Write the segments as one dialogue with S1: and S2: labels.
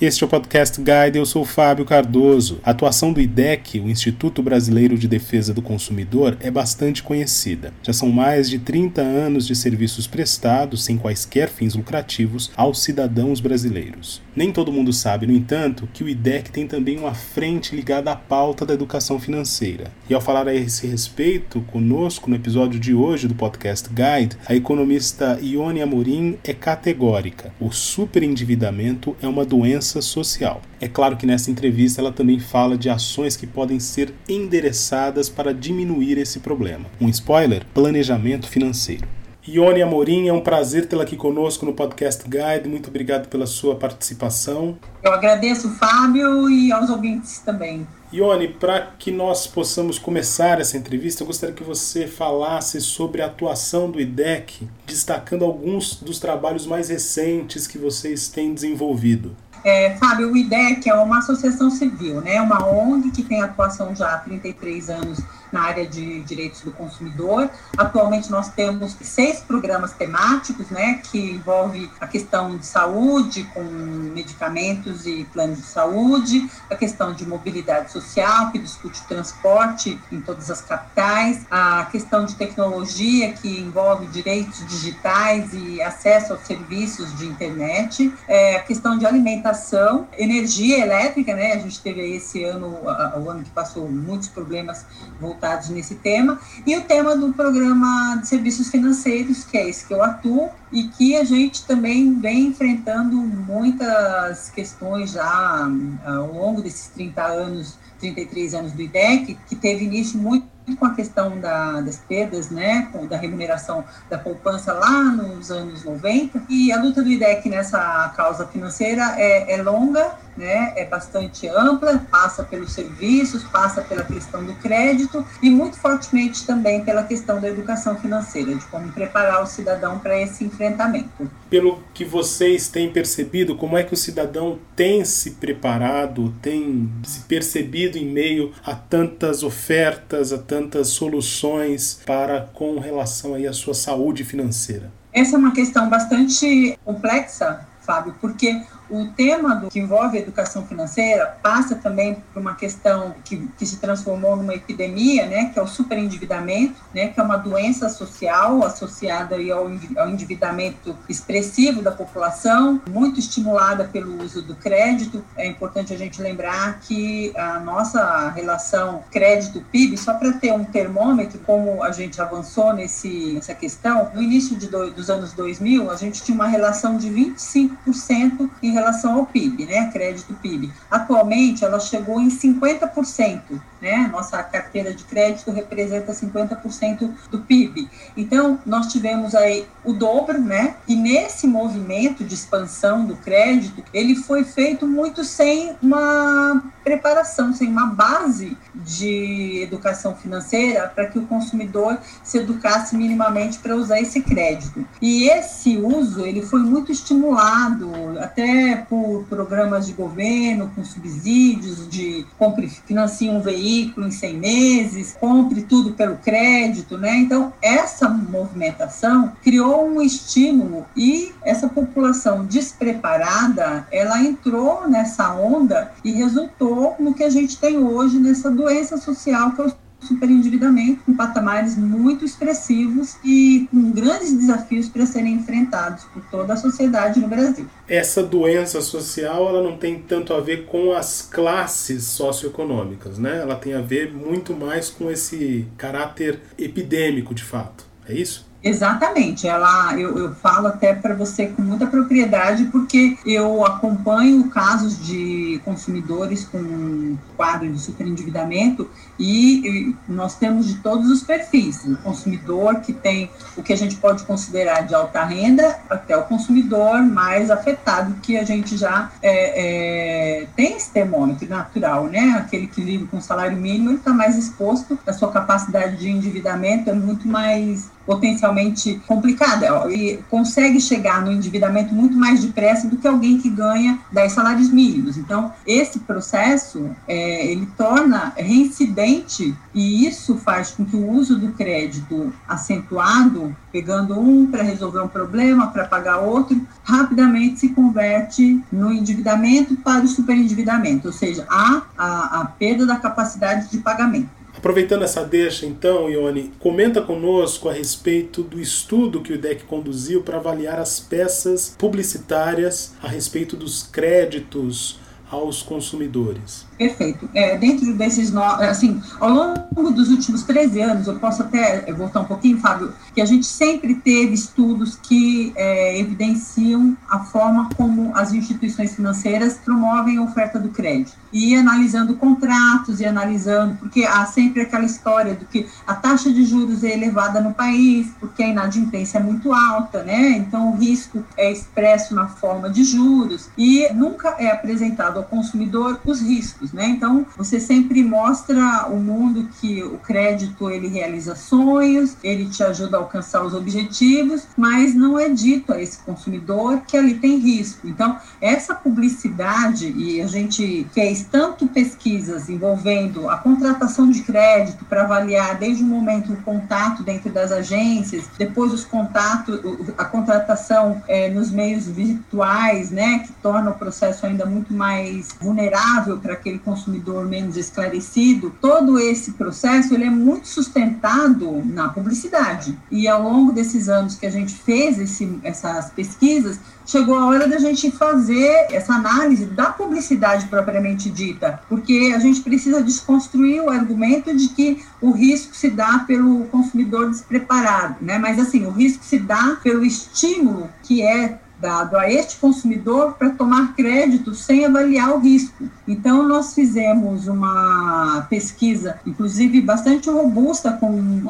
S1: Este é o Podcast Guide, eu sou Fábio Cardoso. A atuação do IDEC, o Instituto Brasileiro de Defesa do Consumidor, é bastante conhecida. Já são mais de 30 anos de serviços prestados, sem quaisquer fins lucrativos, aos cidadãos brasileiros. Nem todo mundo sabe, no entanto, que o IDEC tem também uma frente ligada à pauta da educação financeira. E ao falar a esse respeito, conosco no episódio de hoje do Podcast Guide, a economista Ione Amorim é categórica. O superendividamento é uma doença social. É claro que nessa entrevista ela também fala de ações que podem ser endereçadas para diminuir esse problema. Um spoiler: planejamento financeiro. Ione Amorim, é um prazer tê-la aqui conosco no Podcast Guide. Muito obrigado pela sua participação.
S2: Eu agradeço, Fábio, e aos ouvintes também.
S1: Ione, para que nós possamos começar essa entrevista, eu gostaria que você falasse sobre a atuação do IDEC, destacando alguns dos trabalhos mais recentes que vocês têm desenvolvido.
S2: É, Fábio, o IDEC é uma associação civil, né? uma ONG que tem atuação já há 33 anos na área de direitos do consumidor. Atualmente nós temos seis programas temáticos, né, que envolve a questão de saúde com medicamentos e planos de saúde, a questão de mobilidade social que discute transporte em todas as capitais, a questão de tecnologia que envolve direitos digitais e acesso aos serviços de internet, é, a questão de alimentação, energia elétrica, né, a gente teve esse ano, o ano que passou muitos problemas voltados voltados nesse tema, e o tema do programa de serviços financeiros, que é esse que eu atuo, e que a gente também vem enfrentando muitas questões já ah, ao longo desses 30 anos, 33 anos do IDEC, que teve início muito com a questão da, das perdas, né, da remuneração da poupança lá nos anos 90. E a luta do IDEC nessa causa financeira é, é longa, né, é bastante ampla, passa pelos serviços, passa pela questão do crédito e muito fortemente também pela questão da educação financeira, de como preparar o cidadão para esse enfrentamento.
S1: Pelo que vocês têm percebido, como é que o cidadão tem se preparado, tem se percebido em meio a tantas ofertas, a tantas soluções para com relação aí à sua saúde financeira?
S2: Essa é uma questão bastante complexa, Fábio, porque o tema do, que envolve a educação financeira passa também por uma questão que, que se transformou numa epidemia, né, que é o superendividamento, né, que é uma doença social associada ao, ao endividamento expressivo da população, muito estimulada pelo uso do crédito. É importante a gente lembrar que a nossa relação crédito-PIB, só para ter um termômetro, como a gente avançou nesse, nessa questão, no início de do, dos anos 2000, a gente tinha uma relação de 25% em relação ao PIB, né, crédito PIB. Atualmente, ela chegou em 50%, né, nossa carteira de crédito representa 50% do PIB. Então, nós tivemos aí o dobro, né, e nesse movimento de expansão do crédito, ele foi feito muito sem uma preparação, sem uma base de educação financeira para que o consumidor se educasse minimamente para usar esse crédito. E esse uso, ele foi muito estimulado até por programas de governo, com subsídios de compre, financie um veículo em 100 meses, compre tudo pelo crédito, né? Então, essa movimentação criou um estímulo e essa população despreparada, ela entrou nessa onda e resultou no que a gente tem hoje nessa doença social que é o superendividamento com patamares muito expressivos e com grandes desafios para serem enfrentados por toda a sociedade no Brasil.
S1: Essa doença social ela não tem tanto a ver com as classes socioeconômicas, né? Ela tem a ver muito mais com esse caráter epidêmico de fato. É isso?
S2: Exatamente, ela eu, eu falo até para você com muita propriedade porque eu acompanho casos de consumidores com quadro de superendividamento e, e nós temos de todos os perfis, o consumidor que tem o que a gente pode considerar de alta renda até o consumidor mais afetado que a gente já é, é, tem esse termômetro natural, né? Aquele que vive com salário mínimo ele está mais exposto, a sua capacidade de endividamento é muito mais potencial realmente complicada e consegue chegar no endividamento muito mais depressa do que alguém que ganha 10 salários mínimos. Então, esse processo é, ele torna reincidente e isso faz com que o uso do crédito acentuado, pegando um para resolver um problema, para pagar outro, rapidamente se converte no endividamento para o superendividamento, ou seja, há a, a perda da capacidade de pagamento.
S1: Aproveitando essa deixa, então, Ione, comenta conosco a respeito do estudo que o IDEC conduziu para avaliar as peças publicitárias a respeito dos créditos aos consumidores.
S2: Perfeito. É, dentro desses, assim, ao longo dos últimos 13 anos, eu posso até voltar um pouquinho, Fábio, que a gente sempre teve estudos que é, evidenciam a forma como as instituições financeiras promovem a oferta do crédito. E analisando contratos e analisando, porque há sempre aquela história do que a taxa de juros é elevada no país, porque a inadimplência é muito alta, né? Então o risco é expresso na forma de juros e nunca é apresentado ao consumidor os riscos né? Então, você sempre mostra o mundo que o crédito ele realiza sonhos, ele te ajuda a alcançar os objetivos, mas não é dito a esse consumidor que ali tem risco. Então, essa publicidade e a gente fez tanto pesquisas envolvendo a contratação de crédito para avaliar desde o momento o contato dentro das agências, depois os contatos, a contratação é, nos meios virtuais, né, que torna o processo ainda muito mais vulnerável para aquele consumidor menos esclarecido, todo esse processo ele é muito sustentado na publicidade. E ao longo desses anos que a gente fez esse, essas pesquisas, chegou a hora da gente fazer essa análise da publicidade propriamente dita, porque a gente precisa desconstruir o argumento de que o risco se dá pelo consumidor despreparado, né? Mas assim, o risco se dá pelo estímulo que é dado a este consumidor para tomar crédito sem avaliar o risco. Então, nós fizemos uma pesquisa, inclusive bastante robusta, com,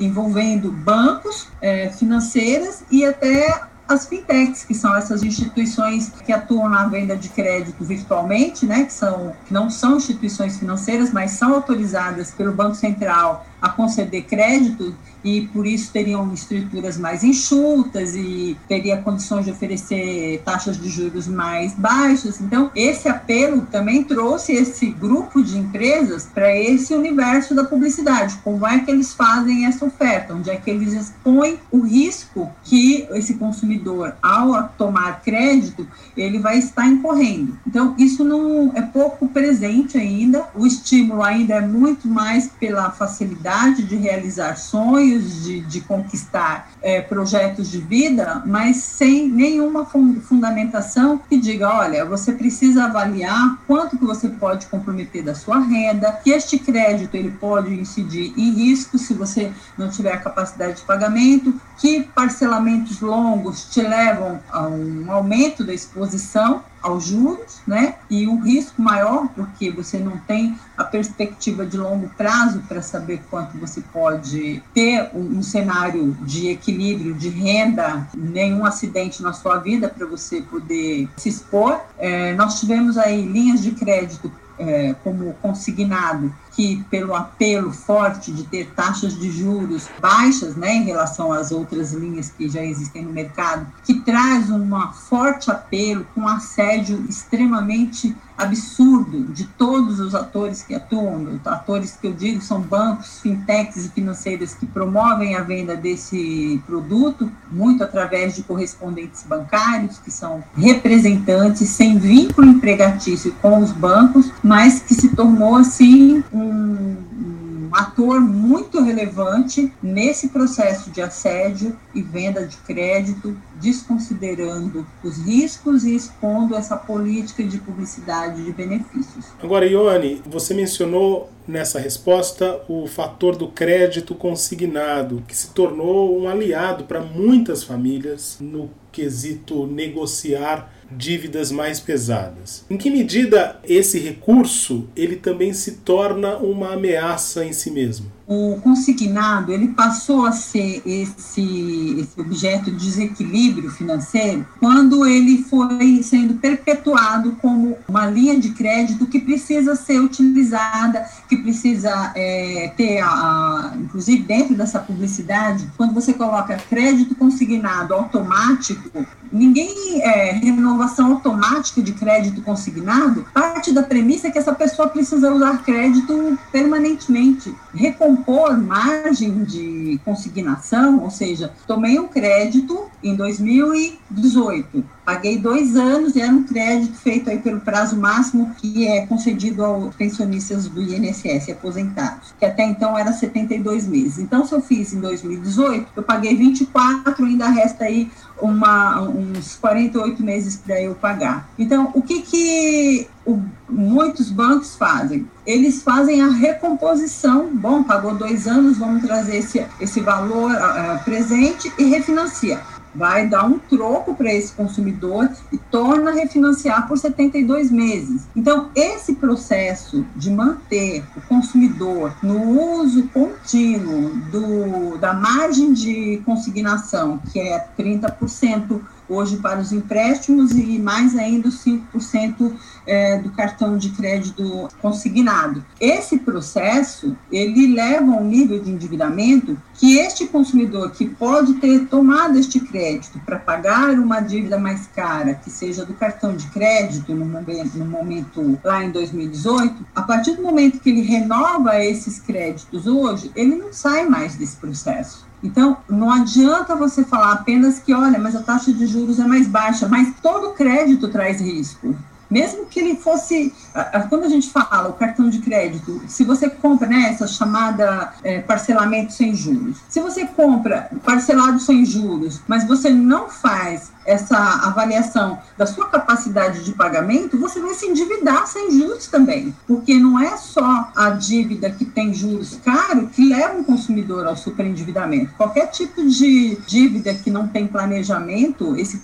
S2: envolvendo bancos, é, financeiras e até as fintechs, que são essas instituições que atuam na venda de crédito virtualmente, né, que, são, que não são instituições financeiras, mas são autorizadas pelo Banco Central a conceder crédito e por isso teriam estruturas mais enxutas e teria condições de oferecer taxas de juros mais baixas. Então, esse apelo também trouxe esse grupo de empresas para esse universo da publicidade. Como é que eles fazem essa oferta? Onde é que eles expõem o risco que esse consumidor, ao tomar crédito, ele vai estar incorrendo. Então, isso não é pouco presente ainda. O estímulo ainda é muito mais pela facilidade de realizar sonhos de, de conquistar é, projetos de vida, mas sem nenhuma fundamentação que diga, olha, você precisa avaliar quanto que você pode comprometer da sua renda, que este crédito ele pode incidir em risco se você não tiver a capacidade de pagamento, que parcelamentos longos te levam a um aumento da exposição aos juros, né? E um risco maior, porque você não tem a perspectiva de longo prazo para saber quanto você pode ter um, um, cenário de equilíbrio de renda, nenhum acidente na sua vida para você poder se expor. É, nós tivemos aí linhas de crédito é, como consignado que pelo apelo forte de ter taxas de juros baixas, né, em relação às outras linhas que já existem no mercado, que traz um forte apelo com assédio extremamente absurdo de todos os atores que atuam, atores que eu digo são bancos, fintechs e financeiras que promovem a venda desse produto, muito através de correspondentes bancários, que são representantes sem vínculo empregatício com os bancos, mas que se tornou assim um ator muito relevante nesse processo de assédio e venda de crédito, desconsiderando os riscos e expondo essa política de publicidade de benefícios.
S1: Agora, Ione, você mencionou nessa resposta o fator do crédito consignado, que se tornou um aliado para muitas famílias no quesito negociar dívidas mais pesadas. Em que medida esse recurso ele também se torna uma ameaça em si mesmo?
S2: O consignado ele passou a ser esse, esse objeto de desequilíbrio financeiro quando ele foi sendo perpetuado como uma linha de crédito que precisa ser utilizada, que precisa é, ter, a, inclusive dentro dessa publicidade, quando você coloca crédito consignado automático, ninguém é, renovação automática de crédito consignado parte da premissa que essa pessoa precisa usar crédito permanentemente, recompor margem de consignação, ou seja, tomei um crédito em 2018 Paguei dois anos era um crédito feito aí pelo prazo máximo que é concedido aos pensionistas do INSS aposentados, que até então era 72 meses. Então, se eu fiz em 2018, eu paguei 24, ainda resta aí uma, uns 48 meses para eu pagar. Então, o que, que o, muitos bancos fazem? Eles fazem a recomposição. Bom, pagou dois anos, vamos trazer esse, esse valor uh, presente e refinancia vai dar um troco para esse consumidor e torna a refinanciar por 72 meses. Então, esse processo de manter o consumidor no uso contínuo do, da margem de consignação, que é 30% hoje para os empréstimos e mais ainda os 5% é, do cartão de crédito consignado. Esse processo, ele leva a um nível de endividamento que este consumidor que pode ter tomado este crédito para pagar uma dívida mais cara, que seja do cartão de crédito no momento, no momento lá em 2018, a partir do momento que ele renova esses créditos hoje, ele não sai mais desse processo. Então, não adianta você falar apenas que, olha, mas a taxa de juros é mais baixa, mas todo crédito traz risco. Mesmo que ele fosse, quando a gente fala o cartão de crédito, se você compra né, essa chamada é, parcelamento sem juros, se você compra parcelado sem juros, mas você não faz essa avaliação da sua capacidade de pagamento, você vai se endividar sem juros também, porque não é só a dívida que tem juros caro que leva um consumidor ao superendividamento. Qualquer tipo de dívida que não tem planejamento, esse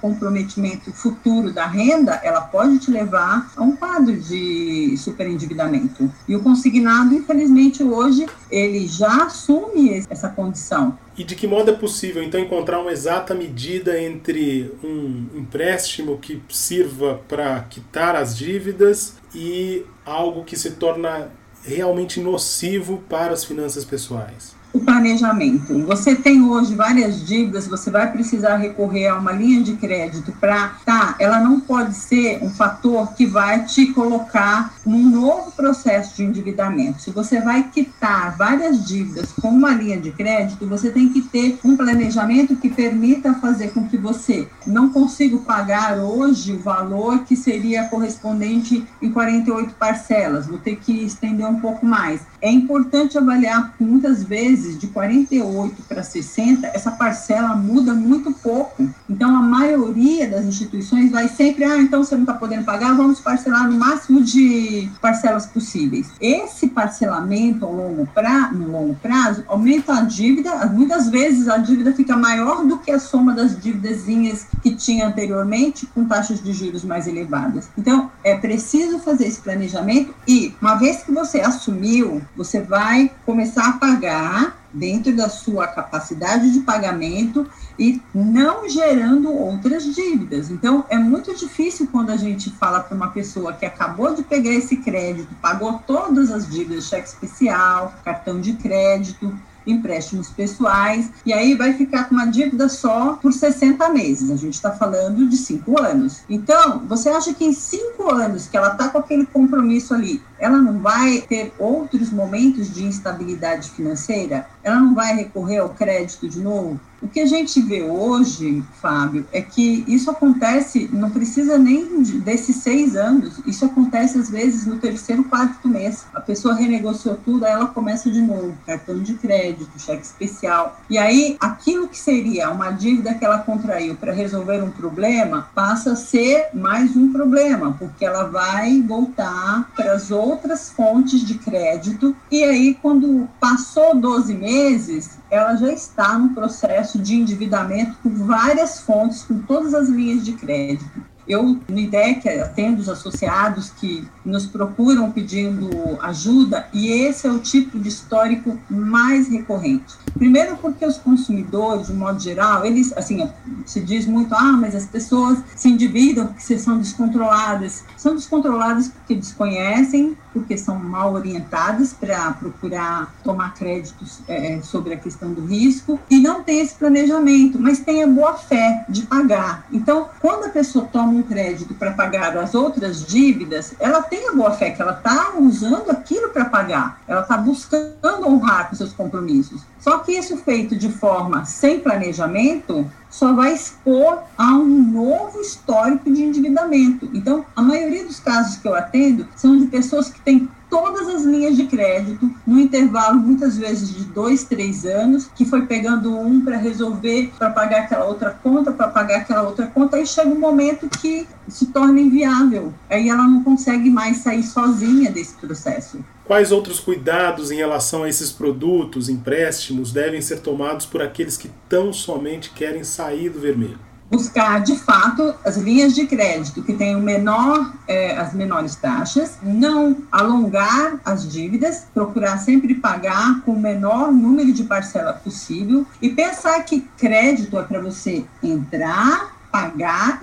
S2: comprometimento futuro da renda, ela pode te levar a um quadro de superendividamento. E o consignado, infelizmente, hoje ele já assume essa condição.
S1: E de que modo é possível, então, encontrar uma exata medida entre um empréstimo que sirva para quitar as dívidas e algo que se torna realmente nocivo para as finanças pessoais?
S2: O planejamento. Você tem hoje várias dívidas, você vai precisar recorrer a uma linha de crédito para, tá, ela não pode ser um fator que vai te colocar num novo processo de endividamento. Se você vai quitar várias dívidas com uma linha de crédito, você tem que ter um planejamento que permita fazer com que você não consiga pagar hoje o valor que seria correspondente em 48 parcelas, vou ter que estender um pouco mais. É importante avaliar muitas vezes vezes de 48 para 60, essa parcela muda muito pouco. Então, a maioria das instituições vai sempre, ah, então você não está podendo pagar, vamos parcelar no máximo de parcelas possíveis. Esse parcelamento ao longo pra, no longo prazo aumenta a dívida, muitas vezes a dívida fica maior do que a soma das dívidazinhas que tinha anteriormente, com taxas de juros mais elevadas. Então, é preciso fazer esse planejamento e, uma vez que você assumiu, você vai começar a pagar dentro da sua capacidade de pagamento e não gerando outras dívidas. Então, é muito difícil quando a gente fala para uma pessoa que acabou de pegar esse crédito, pagou todas as dívidas, cheque especial, cartão de crédito, empréstimos pessoais, e aí vai ficar com uma dívida só por 60 meses. A gente está falando de cinco anos. Então, você acha que em cinco anos que ela está com aquele compromisso ali, ela não vai ter outros momentos de instabilidade financeira? Ela não vai recorrer ao crédito de novo? O que a gente vê hoje, Fábio, é que isso acontece, não precisa nem desses seis anos, isso acontece às vezes no terceiro, quarto mês. A pessoa renegociou tudo, aí ela começa de novo, cartão de crédito, cheque especial. E aí, aquilo que seria uma dívida que ela contraiu para resolver um problema, passa a ser mais um problema, porque ela vai voltar para as outras fontes de crédito. E aí, quando passou 12 meses, ela já está no processo de endividamento com várias fontes, com todas as linhas de crédito. Eu, no IDEC, atendo os associados que nos procuram pedindo ajuda e esse é o tipo de histórico mais recorrente. Primeiro porque os consumidores, de modo geral, eles, assim, se diz muito, ah, mas as pessoas se endividam porque são descontroladas. São descontroladas porque desconhecem, porque são mal orientadas para procurar tomar créditos é, sobre a questão do risco e não tem esse planejamento, mas tem a boa fé de pagar. Então, quando a pessoa toma um crédito para pagar as outras dívidas, ela tem a boa fé que ela está usando aquilo para pagar, ela está buscando honrar com seus compromissos. Só que isso feito de forma sem planejamento só vai expor a um novo histórico de endividamento. Então, a maioria dos casos que eu atendo são de pessoas que têm todas as linhas de crédito no intervalo muitas vezes de dois, três anos, que foi pegando um para resolver, para pagar aquela outra conta, para pagar aquela outra conta, aí chega um momento que se torna inviável. Aí ela não consegue mais sair sozinha desse processo.
S1: Quais outros cuidados em relação a esses produtos, empréstimos, devem ser tomados por aqueles que tão somente querem sair do vermelho?
S2: Buscar de fato as linhas de crédito que tenham menor, é, as menores taxas, não alongar as dívidas, procurar sempre pagar com o menor número de parcela possível e pensar que crédito é para você entrar pagar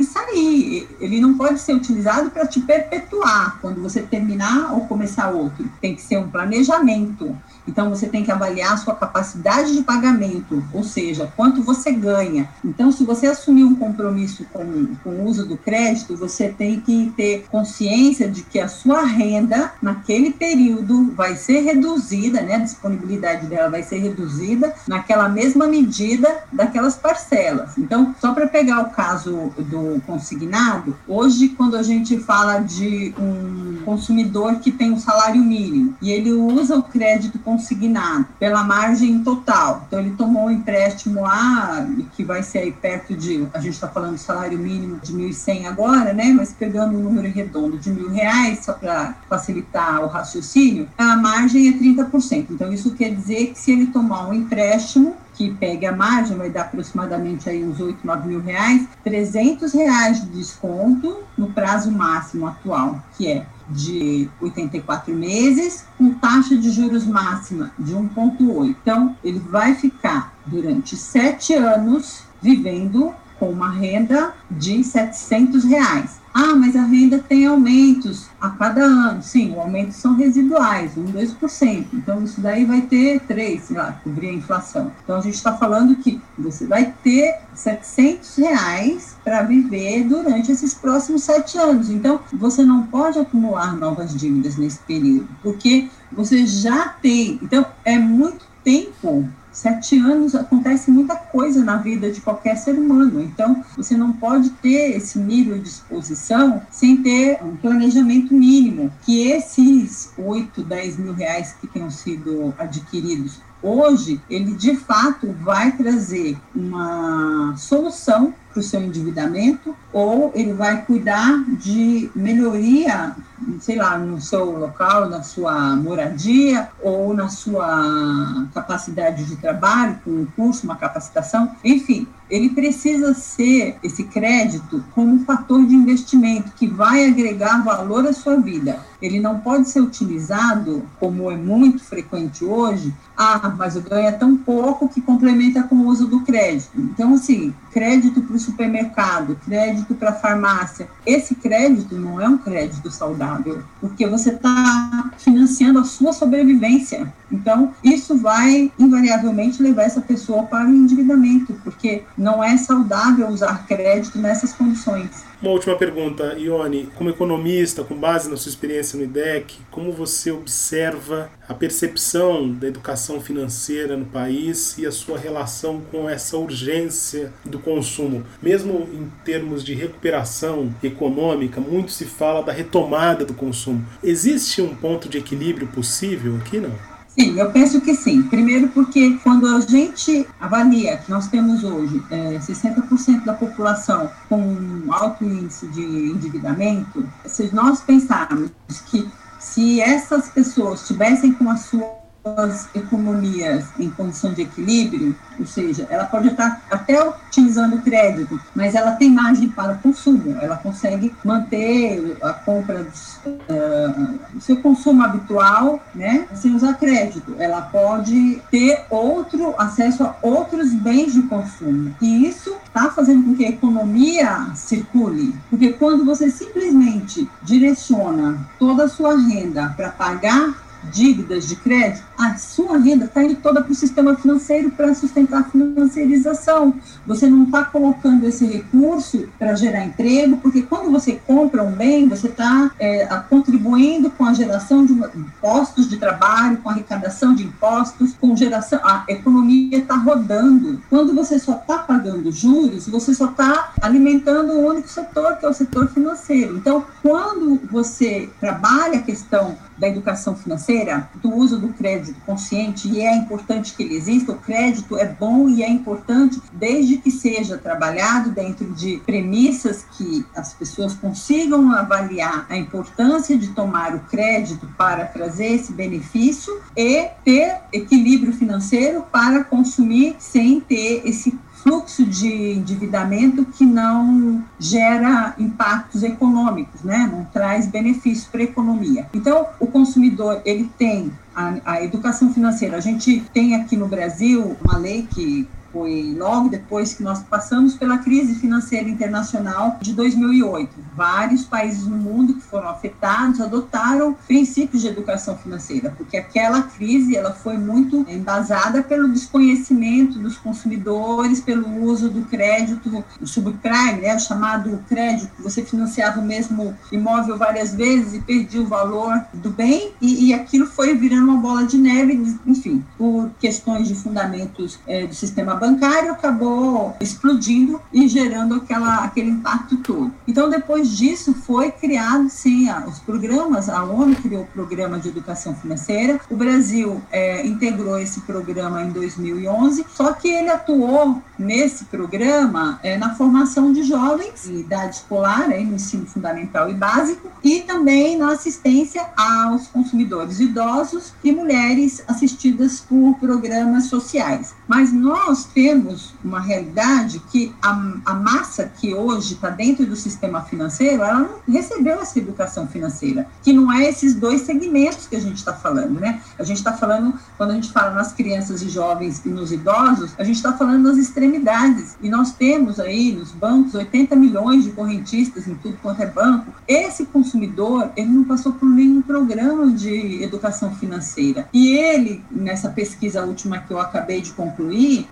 S2: Ele não pode ser utilizado para te perpetuar quando você terminar ou começar outro. Tem que ser um planejamento. Então, você tem que avaliar a sua capacidade de pagamento, ou seja, quanto você ganha. Então, se você assumir um compromisso com, com o uso do crédito, você tem que ter consciência de que a sua renda, naquele período, vai ser reduzida, né? A disponibilidade dela vai ser reduzida naquela mesma medida daquelas parcelas. Então, só para pegar o caso do consignado, hoje, quando a gente fala de um consumidor que tem um salário mínimo e ele usa o crédito consignado pela margem total. Então, ele tomou um empréstimo lá, que vai ser aí perto de, a gente está falando do salário mínimo de 1.100 agora, né? Mas pegando um número redondo de mil reais, só para facilitar o raciocínio, a margem é 30%. Então, isso quer dizer que se ele tomar um empréstimo, que pegue a margem, vai dar aproximadamente aí uns 8, 9 mil reais, 300 reais de desconto no prazo máximo atual, que é de 84 meses, com taxa de juros máxima de 1,8. Então, ele vai ficar durante sete anos vivendo com uma renda de 700 reais. Ah, mas a renda tem aumentos a cada ano. Sim, os aumentos são residuais, 1, 2%. Então, isso daí vai ter 3, sei lá, cobrir a inflação. Então, a gente está falando que você vai ter 700 reais para viver durante esses próximos sete anos. Então, você não pode acumular novas dívidas nesse período, porque você já tem. Então, é muito tempo sete anos acontece muita coisa na vida de qualquer ser humano. Então, você não pode ter esse nível de exposição sem ter um planejamento mínimo. Que esses 8, 10 mil reais que tenham sido adquiridos hoje, ele de fato vai trazer uma solução para o seu endividamento ou ele vai cuidar de melhoria, sei lá, no seu local, na sua moradia ou na sua capacidade de trabalho, com um curso, uma capacitação, enfim, ele precisa ser esse crédito como um fator de investimento que vai agregar valor à sua vida. Ele não pode ser utilizado, como é muito frequente hoje, ah, mas eu ganho tão pouco que complementa com o uso do crédito. Então, assim, crédito para o supermercado, crédito para a farmácia. Esse crédito não é um crédito saudável, porque você está financiando a sua sobrevivência. Então, isso vai invariavelmente levar essa pessoa para o endividamento, porque não é saudável usar crédito nessas condições.
S1: Uma última pergunta, Ione, como economista, com base na sua experiência no IDEC, como você observa a percepção da educação financeira no país e a sua relação com essa urgência do consumo? Mesmo em termos de recuperação econômica, muito se fala da retomada do consumo. Existe um ponto de equilíbrio possível aqui, não?
S2: Sim, eu penso que sim. Primeiro porque quando a gente avalia que nós temos hoje é, 60% da população com alto índice de endividamento, se nós pensarmos que se essas pessoas tivessem com a sua suas economias em condição de equilíbrio, ou seja, ela pode estar até utilizando crédito, mas ela tem margem para consumo, ela consegue manter a compra do uh, seu consumo habitual, né, sem usar crédito. Ela pode ter outro acesso a outros bens de consumo. E isso está fazendo com que a economia circule, porque quando você simplesmente direciona toda a sua renda para pagar dívidas de crédito, a sua renda está indo toda para o sistema financeiro para sustentar a financiarização. Você não está colocando esse recurso para gerar emprego, porque quando você compra um bem, você está é, contribuindo com a geração de impostos de trabalho, com a arrecadação de impostos, com geração. A economia está rodando. Quando você só está pagando juros, você só está alimentando o único setor, que é o setor financeiro. Então, quando você trabalha a questão da educação financeira, do uso do crédito consciente, e é importante que ele exista, o crédito é bom e é importante desde que seja trabalhado dentro de premissas que as pessoas consigam avaliar a importância de tomar o crédito para trazer esse benefício e ter equilíbrio financeiro para consumir sem ter esse fluxo de endividamento que não gera impactos econômicos, né? não traz benefício para a economia. Então, o consumidor ele tem a, a educação financeira. A gente tem aqui no Brasil uma lei que foi logo depois que nós passamos pela crise financeira internacional de 2008. Vários países no mundo que foram afetados adotaram princípios de educação financeira, porque aquela crise ela foi muito embasada pelo desconhecimento dos consumidores, pelo uso do crédito, o subprime, né, o chamado crédito, você financiava o mesmo imóvel várias vezes e perdia o valor do bem, e, e aquilo foi virando uma bola de neve, enfim, por questões de fundamentos é, do sistema bancário bancário acabou explodindo e gerando aquela, aquele impacto todo. Então, depois disso, foi criado, sim, os programas, a ONU criou o programa de educação financeira, o Brasil é, integrou esse programa em 2011, só que ele atuou nesse programa é, na formação de jovens em idade escolar, é, no ensino fundamental e básico, e também na assistência aos consumidores idosos e mulheres assistidas por programas sociais. Mas nós temos uma realidade que a, a massa que hoje está dentro do sistema financeiro, ela não recebeu essa educação financeira, que não é esses dois segmentos que a gente está falando, né? A gente está falando, quando a gente fala nas crianças e jovens e nos idosos, a gente está falando das extremidades. E nós temos aí nos bancos 80 milhões de correntistas em tudo quanto é banco. Esse consumidor, ele não passou por nenhum programa de educação financeira. E ele, nessa pesquisa última que eu acabei de concluir,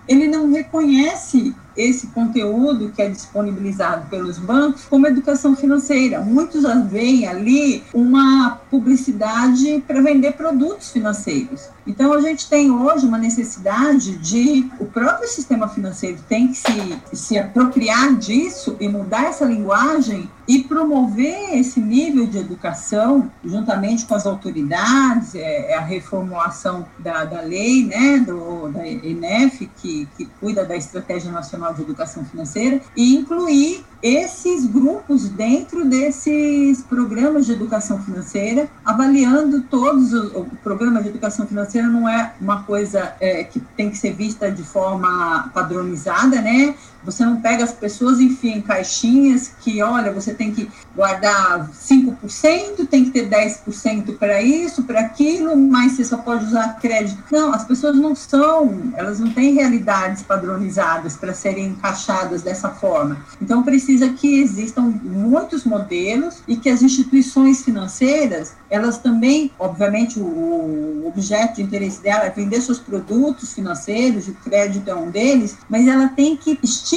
S2: ele não reconhece esse conteúdo que é disponibilizado pelos bancos como educação financeira. Muitos veem ali uma publicidade para vender produtos financeiros. Então a gente tem hoje uma necessidade de o próprio sistema financeiro tem que se, se apropriar disso e mudar essa linguagem e promover esse nível de educação juntamente com as autoridades, é, é a reformulação da, da lei, né, do, da ENEF, que, que cuida da Estratégia Nacional de Educação Financeira, e incluir esses grupos dentro desses programas de educação financeira, avaliando todos os, o programa de educação financeira não é uma coisa é, que tem que ser vista de forma padronizada, né? Você não pega as pessoas enfia em caixinhas que, olha, você tem que guardar 5%, tem que ter 10% para isso, para aquilo, mas você só pode usar crédito. Não, as pessoas não são, elas não têm realidades padronizadas para serem encaixadas dessa forma. Então, precisa que existam muitos modelos e que as instituições financeiras, elas também, obviamente, o objeto de interesse dela é vender seus produtos financeiros, o crédito é um deles, mas ela tem que estimular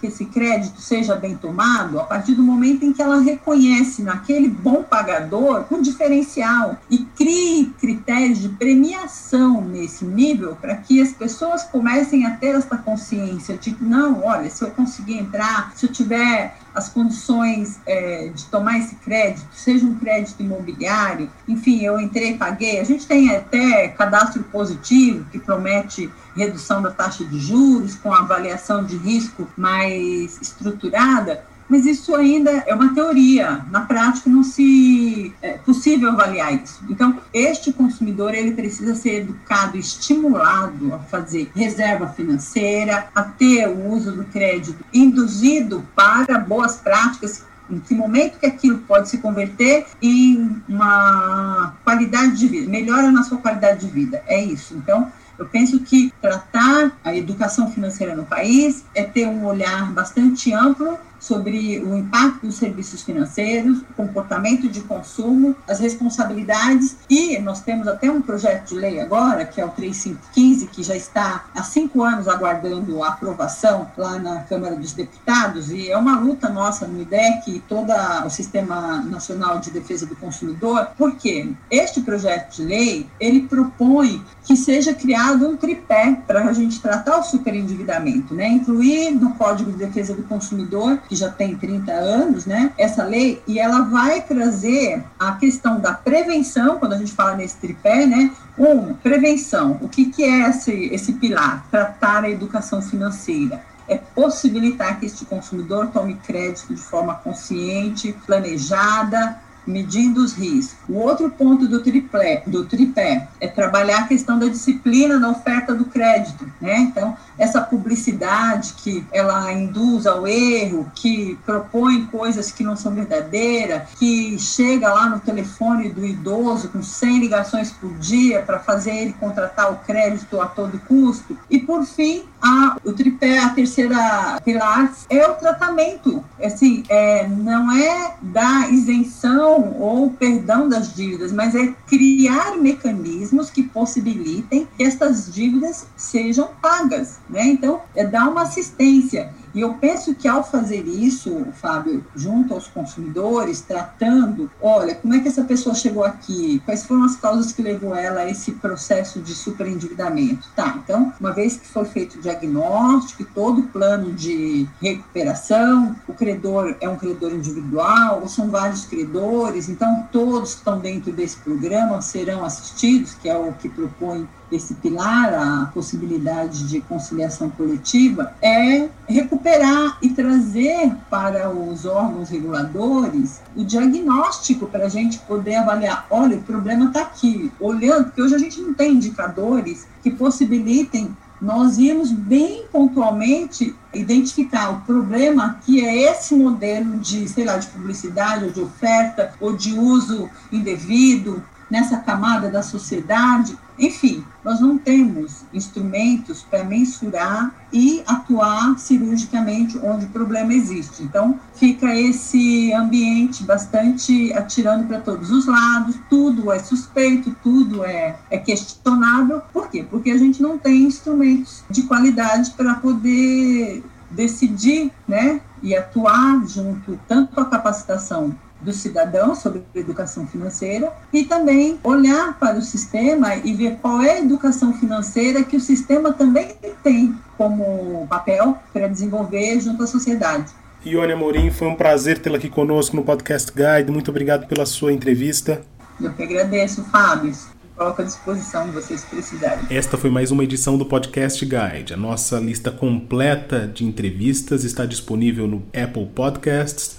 S2: que esse crédito seja bem tomado a partir do momento em que ela reconhece naquele bom pagador um diferencial e crie critérios de premiação nesse nível para que as pessoas comecem a ter essa consciência de que, não, olha, se eu conseguir entrar, se eu tiver as condições é, de tomar esse crédito, seja um crédito imobiliário, enfim, eu entrei paguei. A gente tem até cadastro positivo que promete redução da taxa de juros com avaliação de risco mais estruturada, mas isso ainda é uma teoria. Na prática, não se é possível avaliar isso. Então, este consumidor ele precisa ser educado, estimulado a fazer reserva financeira, a ter o uso do crédito induzido para boas práticas em que momento que aquilo pode se converter em uma qualidade de vida, melhora na sua qualidade de vida. É isso. Então, eu penso que tratar a educação financeira no país é ter um olhar bastante amplo sobre o impacto dos serviços financeiros, o comportamento de consumo, as responsabilidades e nós temos até um projeto de lei agora, que é o 3515, que já está há cinco anos aguardando a aprovação lá na Câmara dos Deputados e é uma luta nossa no IDEC e todo o Sistema Nacional de Defesa do Consumidor, porque este projeto de lei, ele propõe que seja criado um tripé para a gente tratar o superendividamento, né? incluir no Código de Defesa do Consumidor que já tem 30 anos, né, essa lei, e ela vai trazer a questão da prevenção, quando a gente fala nesse tripé, né, um, prevenção. O que, que é esse, esse pilar? Tratar a educação financeira é possibilitar que este consumidor tome crédito de forma consciente, planejada, medindo os riscos. O outro ponto do tripé, do tripé é trabalhar a questão da disciplina na oferta do crédito, né? Então, essa publicidade que ela induz ao erro, que propõe coisas que não são verdadeiras, que chega lá no telefone do idoso com 100 ligações por dia para fazer ele contratar o crédito a todo custo. E por fim, a, o tripé, a terceira pilar é o tratamento. Assim, é, não é da isenção ou perdão das dívidas, mas é criar mecanismos que possibilitem que essas dívidas sejam pagas, né? Então, é dar uma assistência. E eu penso que ao fazer isso, Fábio, junto aos consumidores, tratando, olha, como é que essa pessoa chegou aqui? Quais foram as causas que levou ela a esse processo de superendividamento? Tá, então, uma vez que foi feito o diagnóstico, todo o plano de recuperação, o credor é um credor individual, ou são vários credores, então todos que estão dentro desse programa serão assistidos, que é o que propõe esse pilar, a possibilidade de conciliação coletiva, é recuperar e trazer para os órgãos reguladores o diagnóstico para a gente poder avaliar, olha, o problema está aqui, olhando, porque hoje a gente não tem indicadores que possibilitem nós irmos bem pontualmente identificar o problema que é esse modelo de, sei lá, de publicidade ou de oferta ou de uso indevido nessa camada da sociedade. Enfim, nós não temos instrumentos para mensurar e atuar cirurgicamente onde o problema existe. Então, fica esse ambiente bastante atirando para todos os lados, tudo é suspeito, tudo é, é questionável. Por quê? Porque a gente não tem instrumentos de qualidade para poder decidir né, e atuar junto tanto a capacitação do cidadão sobre educação financeira e também olhar para o sistema e ver qual é a educação financeira que o sistema também tem como papel para desenvolver junto à sociedade.
S1: Ione Amorim, foi um prazer tê-la aqui conosco no Podcast Guide. Muito obrigado pela sua entrevista.
S2: Eu que agradeço, Fábio. Coloco à disposição de vocês precisarem.
S1: Esta foi mais uma edição do Podcast Guide. A nossa lista completa de entrevistas está disponível no Apple Podcasts,